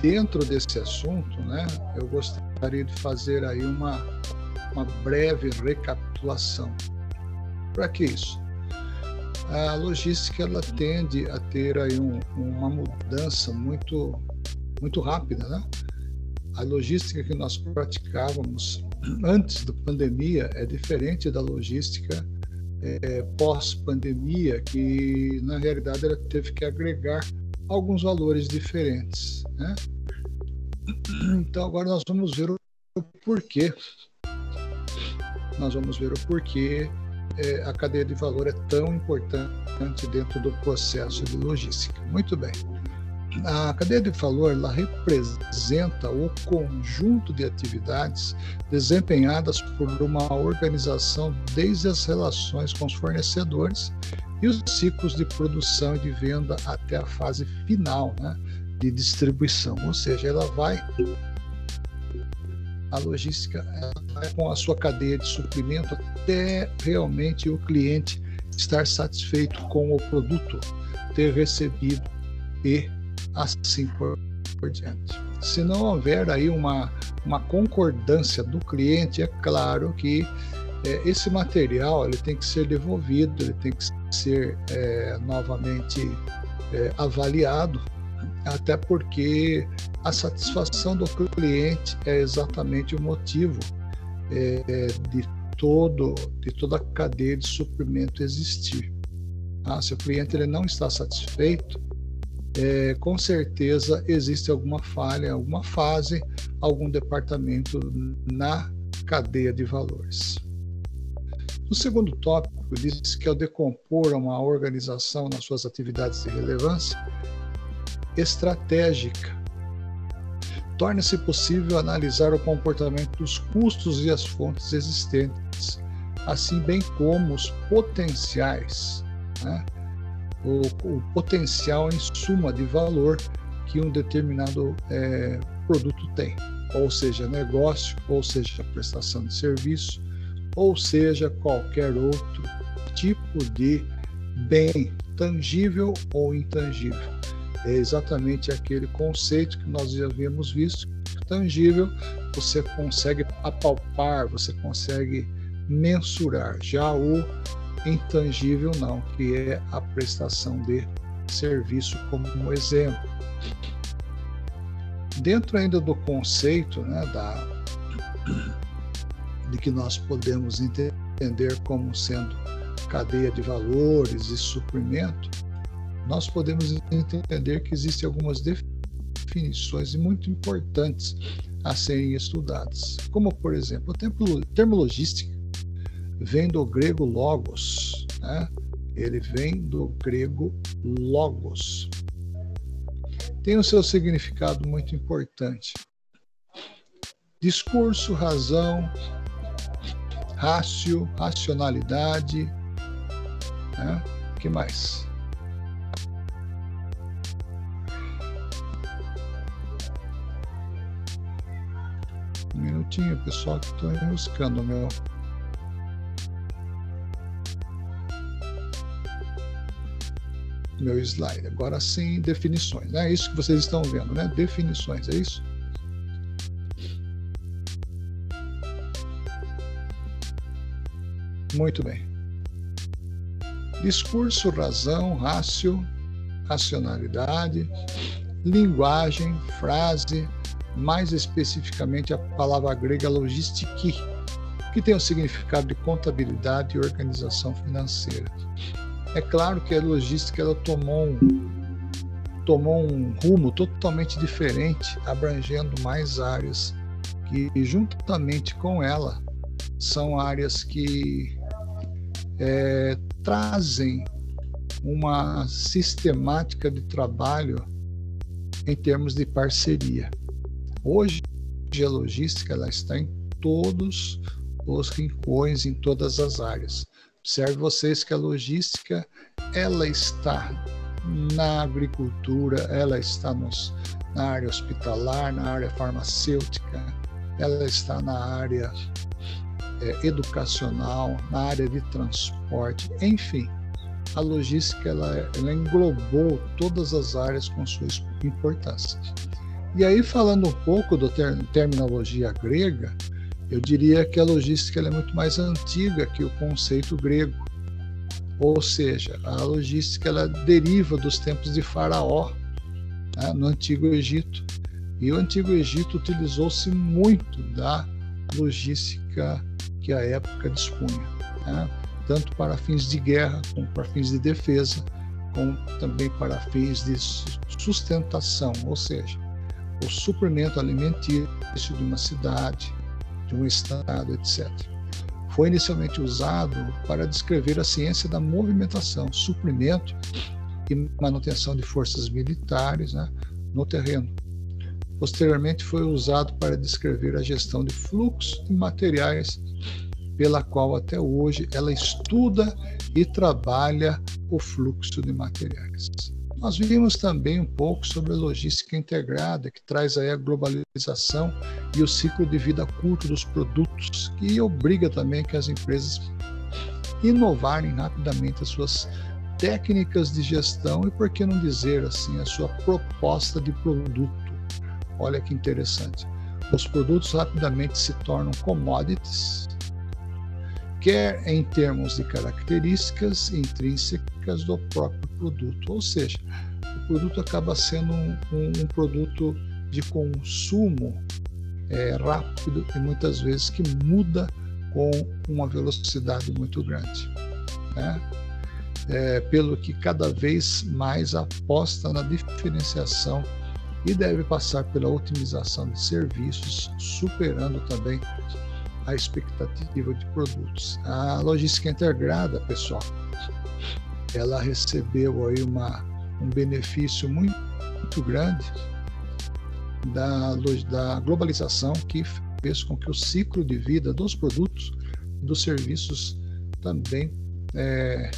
dentro desse assunto, né, eu gostaria de fazer aí uma, uma breve recapitulação. Para que isso? A logística ela tende a ter aí um, uma mudança muito muito rápida, né? A logística que nós praticávamos antes da pandemia é diferente da logística é, pós-pandemia, que na realidade ela teve que agregar alguns valores diferentes. Né? Então agora nós vamos ver o porquê. Nós vamos ver o porquê é, a cadeia de valor é tão importante dentro do processo de logística. Muito bem. A cadeia de valor ela representa o conjunto de atividades desempenhadas por uma organização desde as relações com os fornecedores e os ciclos de produção e de venda até a fase final né, de distribuição. Ou seja, ela vai a logística vai com a sua cadeia de suprimento até realmente o cliente estar satisfeito com o produto, ter recebido e assim por, por diante. Se não houver aí uma, uma concordância do cliente, é claro que é, esse material ele tem que ser devolvido, ele tem que ser é, novamente é, avaliado, até porque a satisfação do cliente é exatamente o motivo é, de todo de toda a cadeia de suprimento existir. Ah, se o cliente ele não está satisfeito, é, com certeza existe alguma falha, alguma fase, algum departamento na cadeia de valores. No segundo tópico, diz que ao decompor uma organização nas suas atividades de relevância estratégica, torna-se possível analisar o comportamento dos custos e as fontes existentes, assim bem como os potenciais. Né? O, o potencial em suma de valor que um determinado é, produto tem, ou seja, negócio, ou seja, prestação de serviço, ou seja, qualquer outro tipo de bem tangível ou intangível. É exatamente aquele conceito que nós já havíamos visto. Tangível, você consegue apalpar, você consegue mensurar. Já o intangível não, que é a prestação de serviço como um exemplo. Dentro ainda do conceito né, da, de que nós podemos entender como sendo cadeia de valores e suprimento, nós podemos entender que existem algumas definições muito importantes a serem estudadas, como por exemplo, a termo logística vem do grego logos, né? ele vem do grego logos. Tem o seu significado muito importante. Discurso, razão, rácio, racionalidade. Né? Que mais? Um minutinho, pessoal, que estou buscando o meu. Meu slide. Agora sim, definições. É isso que vocês estão vendo, né? Definições, é isso? Muito bem. Discurso, razão, rácio, racionalidade, linguagem, frase, mais especificamente a palavra grega logistiki, que tem o significado de contabilidade e organização financeira. É claro que a logística ela tomou um, tomou um rumo totalmente diferente, abrangendo mais áreas que, juntamente com ela, são áreas que é, trazem uma sistemática de trabalho em termos de parceria. Hoje, a logística ela está em todos os rincões, em todas as áreas. Observe vocês que a logística ela está na agricultura, ela está nos, na área hospitalar, na área farmacêutica, ela está na área é, educacional, na área de transporte, enfim. A logística ela, ela englobou todas as áreas com sua importância. E aí, falando um pouco da ter terminologia grega, eu diria que a logística é muito mais antiga que o conceito grego. Ou seja, a logística ela deriva dos tempos de Faraó, né, no Antigo Egito. E o Antigo Egito utilizou-se muito da logística que a época dispunha, né, tanto para fins de guerra, como para fins de defesa, como também para fins de sustentação, ou seja, o suprimento alimentício de uma cidade, de um estado, etc. Foi inicialmente usado para descrever a ciência da movimentação, suprimento e manutenção de forças militares né, no terreno. Posteriormente foi usado para descrever a gestão de fluxo de materiais, pela qual até hoje ela estuda e trabalha o fluxo de materiais. Nós vimos também um pouco sobre a logística integrada, que traz aí a globalização e o ciclo de vida curto dos produtos, que obriga também que as empresas inovarem rapidamente as suas técnicas de gestão e, por que não dizer assim, a sua proposta de produto. Olha que interessante. Os produtos rapidamente se tornam commodities, quer em termos de características intrínsecas do próprio produto, ou seja, o produto acaba sendo um, um, um produto de consumo é, rápido e muitas vezes que muda com uma velocidade muito grande. Né? É, pelo que cada vez mais aposta na diferenciação e deve passar pela otimização de serviços, superando também a expectativa de produtos. A logística integrada, pessoal, ela recebeu aí uma, um benefício muito, muito grande da, da globalização que fez com que o ciclo de vida dos produtos, dos serviços também é,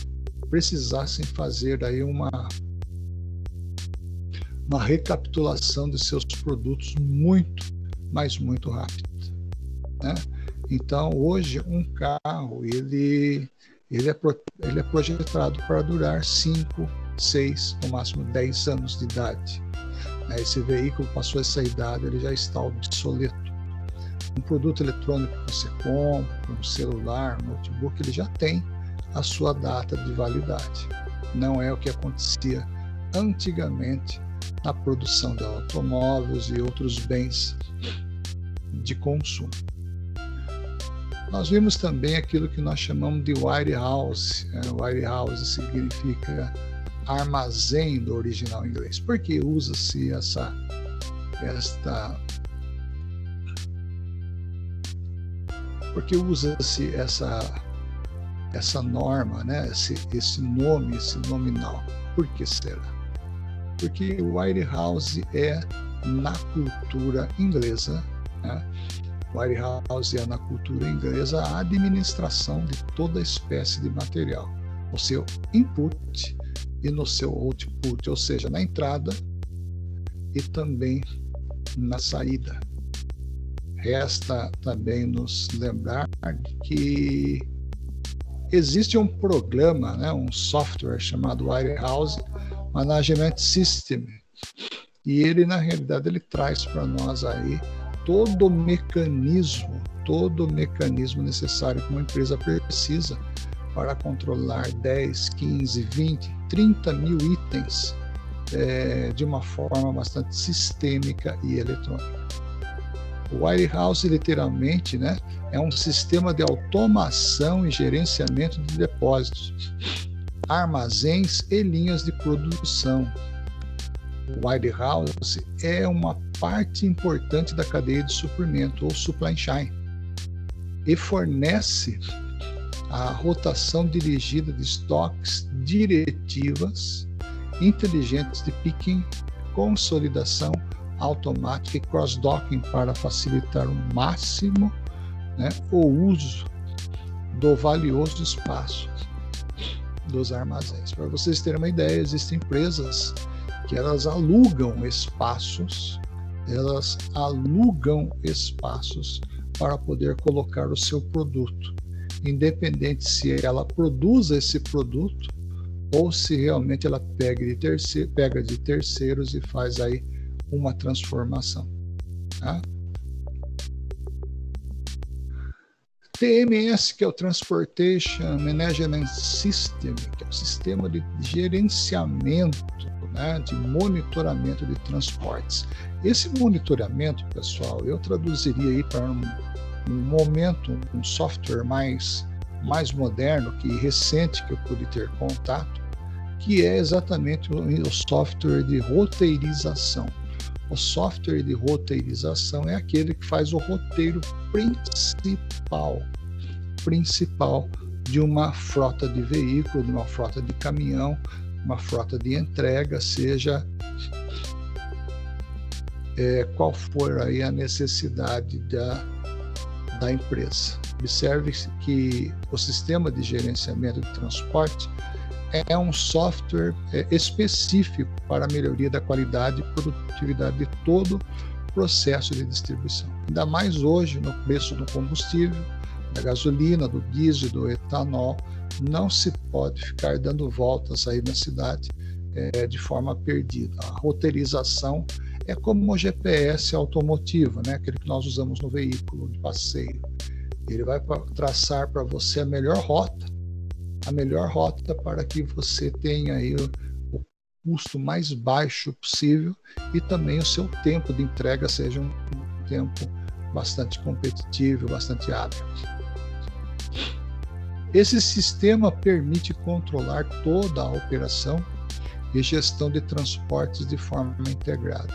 precisassem fazer aí uma uma recapitulação de seus produtos muito, mas muito rápido. Né? Então, hoje, um carro, ele, ele, é, ele é projetado para durar 5, 6, no máximo 10 anos de idade. Esse veículo passou essa idade, ele já está obsoleto. Um produto eletrônico que você compra, um celular, um notebook, ele já tem a sua data de validade. Não é o que acontecia antigamente na produção de automóveis e outros bens de consumo. Nós vimos também aquilo que nós chamamos de warehouse. É, warehouse significa armazém do original inglês. Por que usa-se essa esta porque usa-se essa essa norma, né? esse, esse nome, esse nominal. Por que será? Porque warehouse é na cultura inglesa né? Warehouse é na cultura inglesa a administração de toda espécie de material, no seu input e no seu output, ou seja, na entrada e também na saída. Resta também nos lembrar que existe um programa, né, um software chamado Warehouse Management System, e ele na realidade ele traz para nós aí todo o mecanismo, todo o mecanismo necessário que uma empresa precisa para controlar 10, 15, 20, 30 mil itens é, de uma forma bastante sistêmica e eletrônica. O Warehouse, literalmente, né, é um sistema de automação e gerenciamento de depósitos, armazéns e linhas de produção, Warehouse é uma parte importante da cadeia de suprimento ou supply chain e fornece a rotação dirigida de estoques diretivas inteligentes de picking, consolidação automática e cross-docking para facilitar o máximo né, o uso do valioso espaço dos armazéns. Para vocês terem uma ideia, existem empresas que elas alugam espaços, elas alugam espaços para poder colocar o seu produto, independente se ela produz esse produto ou se realmente ela pega de, terceiro, pega de terceiros e faz aí uma transformação. Tá? TMS, que é o Transportation Management System, que é o sistema de gerenciamento, né, de monitoramento de transportes. Esse monitoramento, pessoal, eu traduziria aí para um, um momento, um software mais, mais moderno que recente que eu pude ter contato, que é exatamente o, o software de roteirização. O software de roteirização é aquele que faz o roteiro principal, principal de uma frota de veículo, de uma frota de caminhão, uma frota de entrega, seja é, qual for aí a necessidade da, da empresa. Observe que o sistema de gerenciamento de transporte é um software é, específico para a melhoria da qualidade e produtividade de todo o processo de distribuição. Ainda mais hoje, no preço do combustível, da gasolina, do diesel, do etanol, não se pode ficar dando voltas aí na cidade é, de forma perdida. A roteirização é como o GPS automotivo, né? aquele que nós usamos no veículo de passeio. Ele vai traçar para você a melhor rota a melhor rota para que você tenha aí o, o custo mais baixo possível e também o seu tempo de entrega seja um tempo bastante competitivo, bastante hábil. Esse sistema permite controlar toda a operação e gestão de transportes de forma integrada.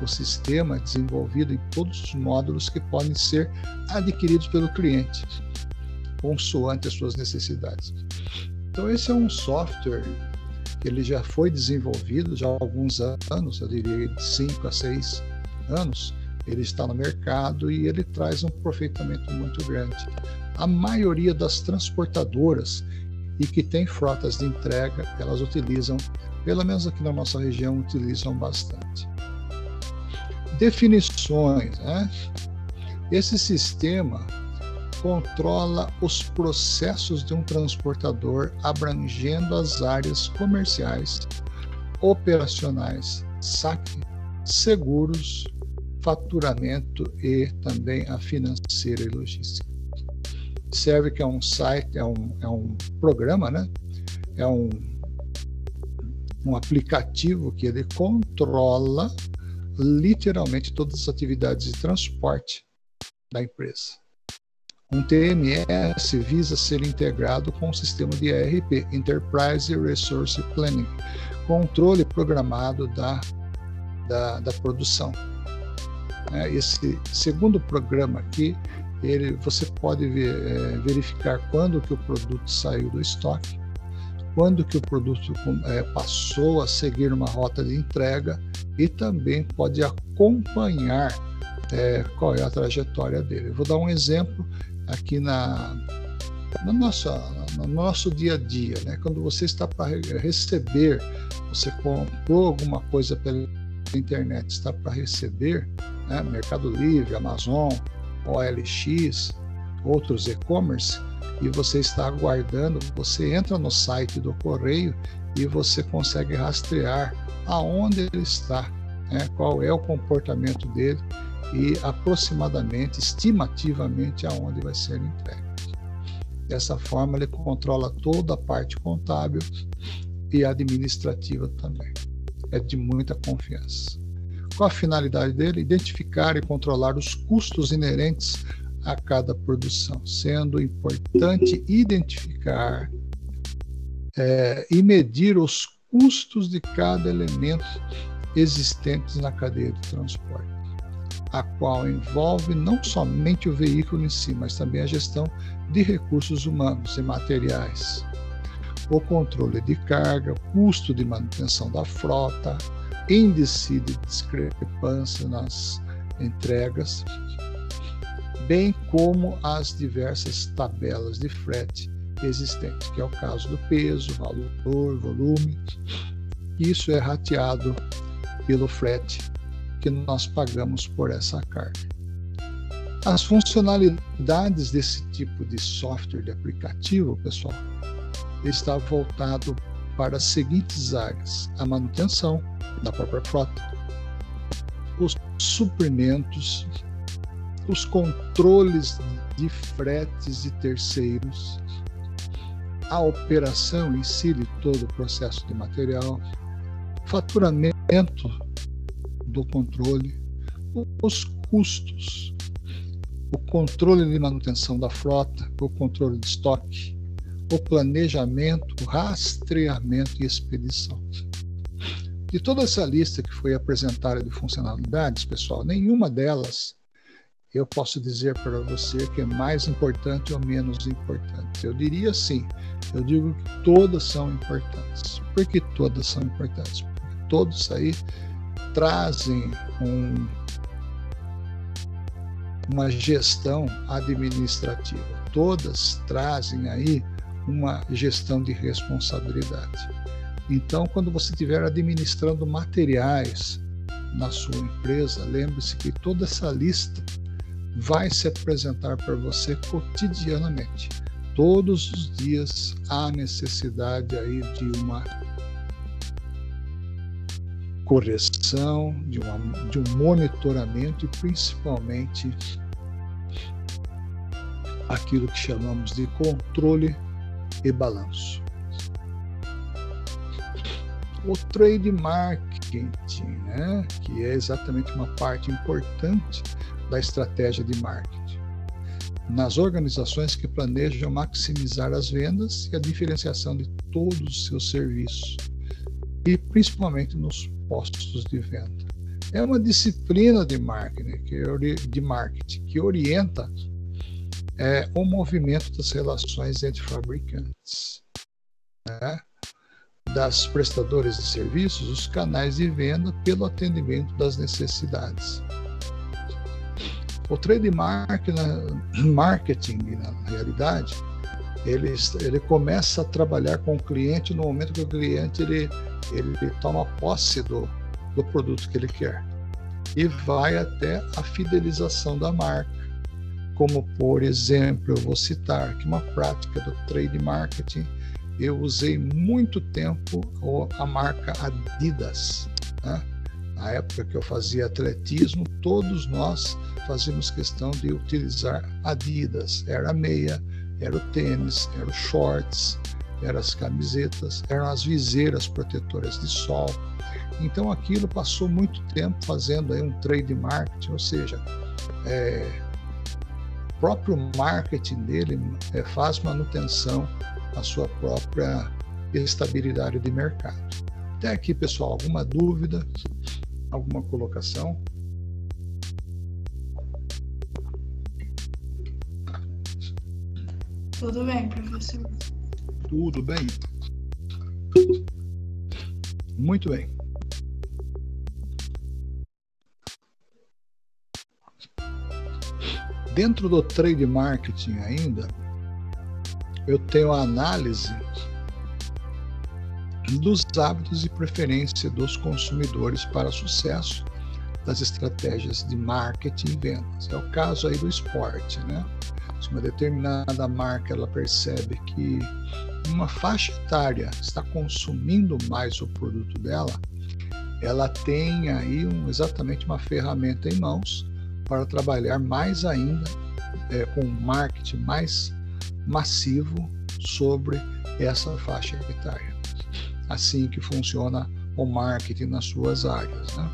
O sistema é desenvolvido em todos os módulos que podem ser adquiridos pelo cliente, consoante as suas necessidades. Então esse é um software que ele já foi desenvolvido já há alguns anos, eu diria de 5 a 6 anos, ele está no mercado e ele traz um aproveitamento muito grande. A maioria das transportadoras e que tem frotas de entrega, elas utilizam, pelo menos aqui na nossa região, utilizam bastante. Definições, né? Esse sistema controla os processos de um transportador abrangendo as áreas comerciais, operacionais, saque, seguros, faturamento e também a financeira e logística. Serve que é um site, é um, é um programa, né? É um, um aplicativo que ele controla literalmente todas as atividades de transporte da empresa. Um TMS visa ser integrado com o sistema de ERP, Enterprise Resource Planning, controle programado da, da, da produção. É, esse segundo programa aqui, ele, você pode ver, é, verificar quando que o produto saiu do estoque, quando que o produto é, passou a seguir uma rota de entrega e também pode acompanhar é, qual é a trajetória dele. Eu vou dar um exemplo aqui na, nosso, no nosso dia a dia. Né? Quando você está para receber, você comprou alguma coisa pela internet, está para receber, né? Mercado Livre, Amazon, OLX, outros e-commerce, e você está aguardando, você entra no site do correio e você consegue rastrear aonde ele está, né? qual é o comportamento dele e aproximadamente, estimativamente, aonde vai ser entregue. Dessa forma, ele controla toda a parte contábil e administrativa também. É de muita confiança. Qual a finalidade dele? Identificar e controlar os custos inerentes a cada produção, sendo importante identificar é, e medir os custos de cada elemento existentes na cadeia de transporte a qual envolve não somente o veículo em si, mas também a gestão de recursos humanos e materiais, o controle de carga, custo de manutenção da frota, índice de discrepância nas entregas, bem como as diversas tabelas de frete existentes, que é o caso do peso, valor, volume. Isso é rateado pelo frete que nós pagamos por essa carga. As funcionalidades desse tipo de software de aplicativo, pessoal, está voltado para as seguintes áreas: a manutenção da própria frota, os suprimentos, os controles de fretes de terceiros, a operação em si de todo o processo de material, faturamento do controle, os custos, o controle de manutenção da frota, o controle de estoque, o planejamento, o rastreamento e expedição. De toda essa lista que foi apresentada de funcionalidades, pessoal, nenhuma delas eu posso dizer para você que é mais importante ou menos importante. Eu diria sim, eu digo que todas são importantes. Por que todas são importantes? Porque todos aí trazem um, uma gestão administrativa. Todas trazem aí uma gestão de responsabilidade. Então, quando você estiver administrando materiais na sua empresa, lembre-se que toda essa lista vai se apresentar para você cotidianamente. Todos os dias há necessidade aí de uma correção, de, uma, de um monitoramento e principalmente aquilo que chamamos de controle e balanço. O trade marketing, né, que é exatamente uma parte importante da estratégia de marketing. Nas organizações que planejam maximizar as vendas e a diferenciação de todos os seus serviços, e principalmente nos postos de venda. É uma disciplina de marketing que, de marketing, que orienta é, o movimento das relações entre fabricantes, né? Das prestadores de serviços, os canais de venda pelo atendimento das necessidades. O trade marketing, na realidade, ele, ele começa a trabalhar com o cliente no momento que o cliente ele, ele toma posse do, do produto que ele quer e vai até a fidelização da marca. Como, por exemplo, eu vou citar que uma prática do trade marketing, eu usei muito tempo a marca Adidas. Né? Na época que eu fazia atletismo, todos nós fazíamos questão de utilizar Adidas. Era meia, era o tênis, era os shorts, eram as camisetas, eram as viseiras protetoras de sol. Então aquilo passou muito tempo fazendo aí um trade marketing, ou seja, é, o próprio marketing dele é, faz manutenção à sua própria estabilidade de mercado. Até aqui, pessoal, alguma dúvida, alguma colocação? Tudo bem, professor. Tudo bem. Muito bem. Dentro do trade marketing ainda, eu tenho a análise dos hábitos e preferência dos consumidores para sucesso das estratégias de marketing e vendas. É o caso aí do esporte, né? se uma determinada marca ela percebe que uma faixa etária está consumindo mais o produto dela, ela tem aí um, exatamente uma ferramenta em mãos para trabalhar mais ainda é, com um marketing mais massivo sobre essa faixa etária. Assim que funciona o marketing nas suas áreas. Né?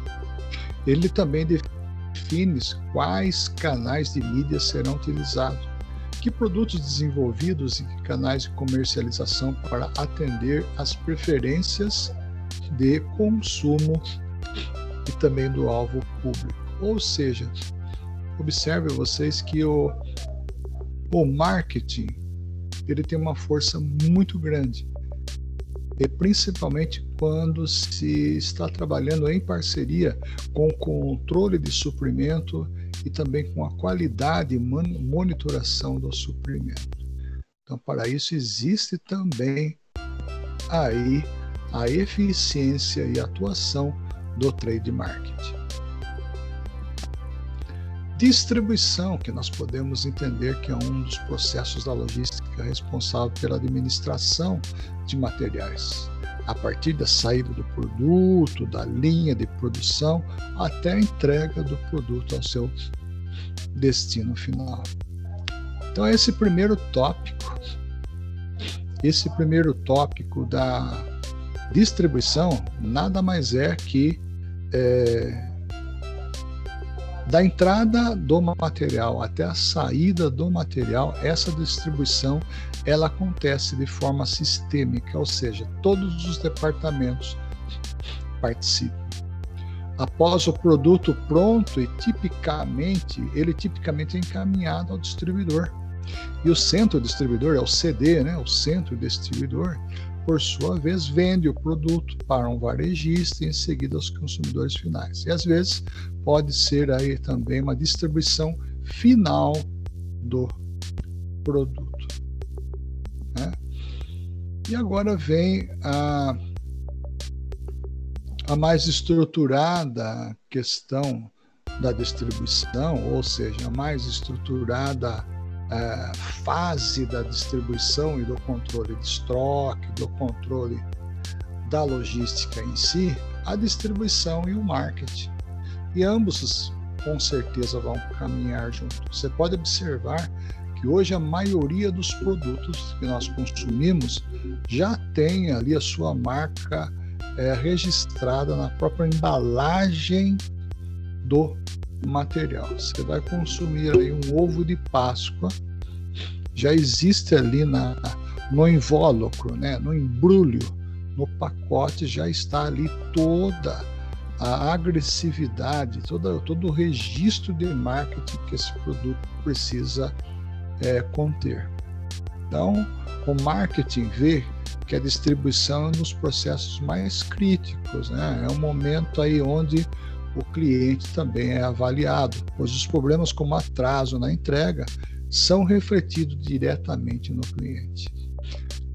Ele também define quais canais de mídia serão utilizados que produtos desenvolvidos e canais de comercialização para atender às preferências de consumo e também do alvo público. Ou seja, observe vocês que o, o marketing ele tem uma força muito grande e principalmente quando se está trabalhando em parceria com o controle de suprimento e também com a qualidade e monitoração do suprimento. Então, para isso existe também aí a eficiência e atuação do trade marketing. Distribuição, que nós podemos entender que é um dos processos da logística responsável pela administração de materiais. a partir da saída do produto, da linha de produção, até a entrega do produto ao seu destino final. Então, esse primeiro tópico, esse primeiro tópico da distribuição, nada mais é que é, da entrada do material até a saída do material, essa distribuição ela acontece de forma sistêmica, ou seja, todos os departamentos participam. Após o produto pronto e tipicamente, ele tipicamente é encaminhado ao distribuidor. E o centro distribuidor é o CD, né? O centro distribuidor, por sua vez, vende o produto para um varejista e em seguida aos consumidores finais. E às vezes pode ser aí também uma distribuição final do produto. Né? E agora vem a, a mais estruturada questão da distribuição, ou seja, a mais estruturada é, fase da distribuição e do controle de estoque, do controle da logística em si, a distribuição e o marketing. E ambos, com certeza, vão caminhar juntos. Você pode observar que hoje a maioria dos produtos que nós consumimos já tem ali a sua marca é, registrada na própria embalagem do material. Você vai consumir aí um ovo de Páscoa, já existe ali na, no invólucro, né, no embrulho, no pacote, já está ali toda a agressividade, toda, todo o registro de marketing que esse produto precisa é, conter. Então, o marketing vê que a distribuição é nos processos mais críticos, né? é um momento aí onde o cliente também é avaliado, pois os problemas como atraso na entrega são refletidos diretamente no cliente.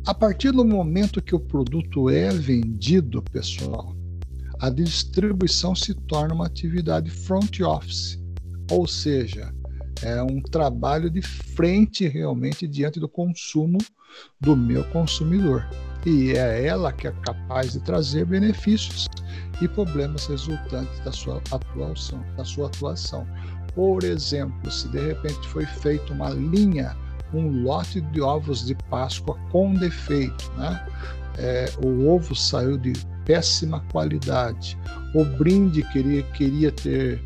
A partir do momento que o produto é vendido, pessoal, a distribuição se torna uma atividade front office, ou seja, é um trabalho de frente realmente diante do consumo do meu consumidor. E é ela que é capaz de trazer benefícios e problemas resultantes da sua atuação, da sua atuação. Por exemplo, se de repente foi feita uma linha, um lote de ovos de Páscoa com defeito, né? É, o ovo saiu de péssima qualidade, o brinde queria, queria ter,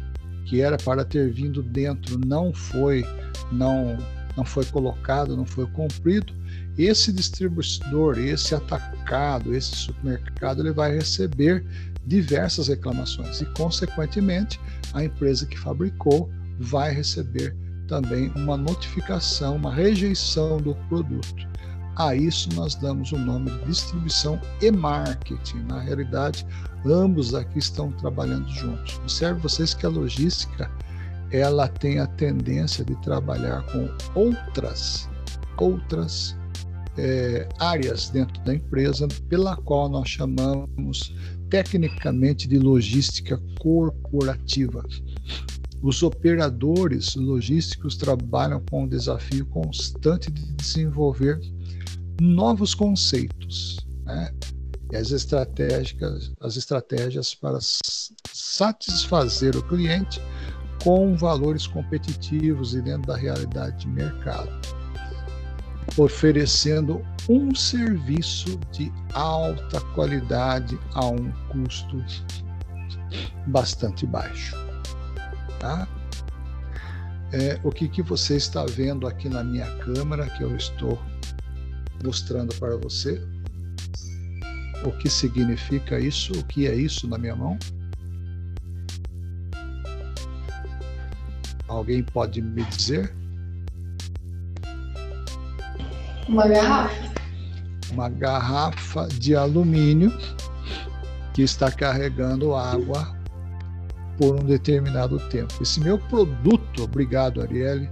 que era para ter vindo dentro, não foi, não, não foi colocado, não foi cumprido, esse distribuidor, esse atacado, esse supermercado, ele vai receber diversas reclamações e, consequentemente, a empresa que fabricou vai receber também uma notificação, uma rejeição do produto. A isso nós damos o nome de distribuição e marketing. Na realidade, ambos aqui estão trabalhando juntos. Observe vocês que a logística ela tem a tendência de trabalhar com outras outras é, áreas dentro da empresa, pela qual nós chamamos tecnicamente de logística corporativa. Os operadores logísticos trabalham com o desafio constante de desenvolver novos conceitos né? e as estratégias, as estratégias para satisfazer o cliente com valores competitivos e dentro da realidade de mercado oferecendo um serviço de alta qualidade a um custo bastante baixo. Tá? É, o que, que você está vendo aqui na minha câmera que eu estou mostrando para você? O que significa isso? O que é isso na minha mão? Alguém pode me dizer? Uma garrafa. Uma garrafa de alumínio que está carregando água por um determinado tempo. Esse meu produto, obrigado Arielle,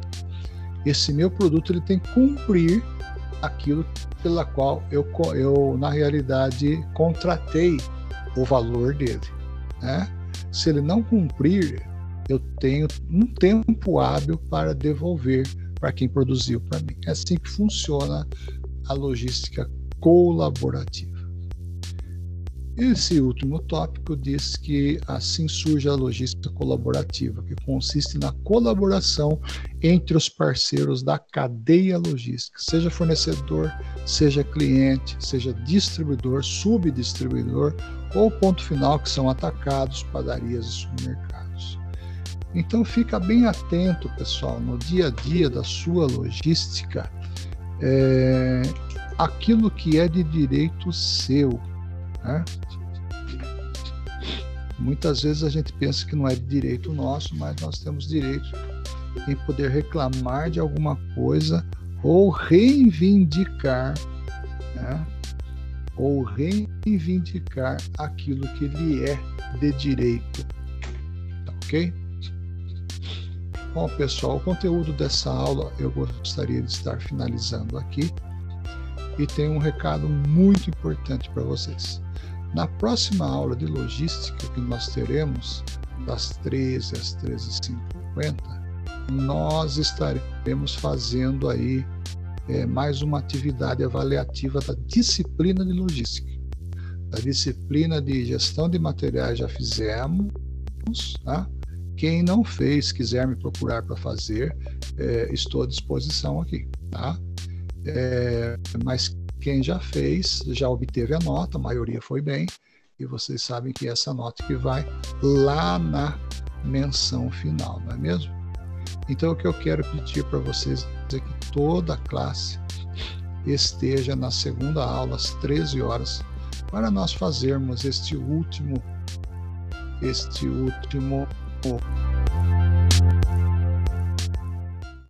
esse meu produto ele tem que cumprir aquilo pela qual eu, eu na realidade contratei o valor dele. Né? Se ele não cumprir, eu tenho um tempo hábil para devolver para quem produziu para mim. É assim que funciona a logística colaborativa. Esse último tópico diz que assim surge a logística colaborativa, que consiste na colaboração entre os parceiros da cadeia logística, seja fornecedor, seja cliente, seja distribuidor, subdistribuidor ou ponto final, que são atacados, padarias e supermercados. Então fica bem atento, pessoal, no dia a dia da sua logística, é, aquilo que é de direito seu. Né? Muitas vezes a gente pensa que não é de direito nosso, mas nós temos direito em poder reclamar de alguma coisa ou reivindicar, né? ou reivindicar aquilo que lhe é de direito. Tá ok? Bom, pessoal, o conteúdo dessa aula eu gostaria de estar finalizando aqui e tem um recado muito importante para vocês. Na próxima aula de logística que nós teremos, das 13 às 13h50, nós estaremos fazendo aí é, mais uma atividade avaliativa da disciplina de logística. Da disciplina de gestão de materiais já fizemos, tá? Quem não fez, quiser me procurar para fazer, é, estou à disposição aqui, tá? É, mas quem já fez, já obteve a nota, a maioria foi bem, e vocês sabem que essa nota que vai lá na menção final, não é mesmo? Então o que eu quero pedir para vocês é que toda a classe esteja na segunda aula às 13 horas para nós fazermos este último este último corpo.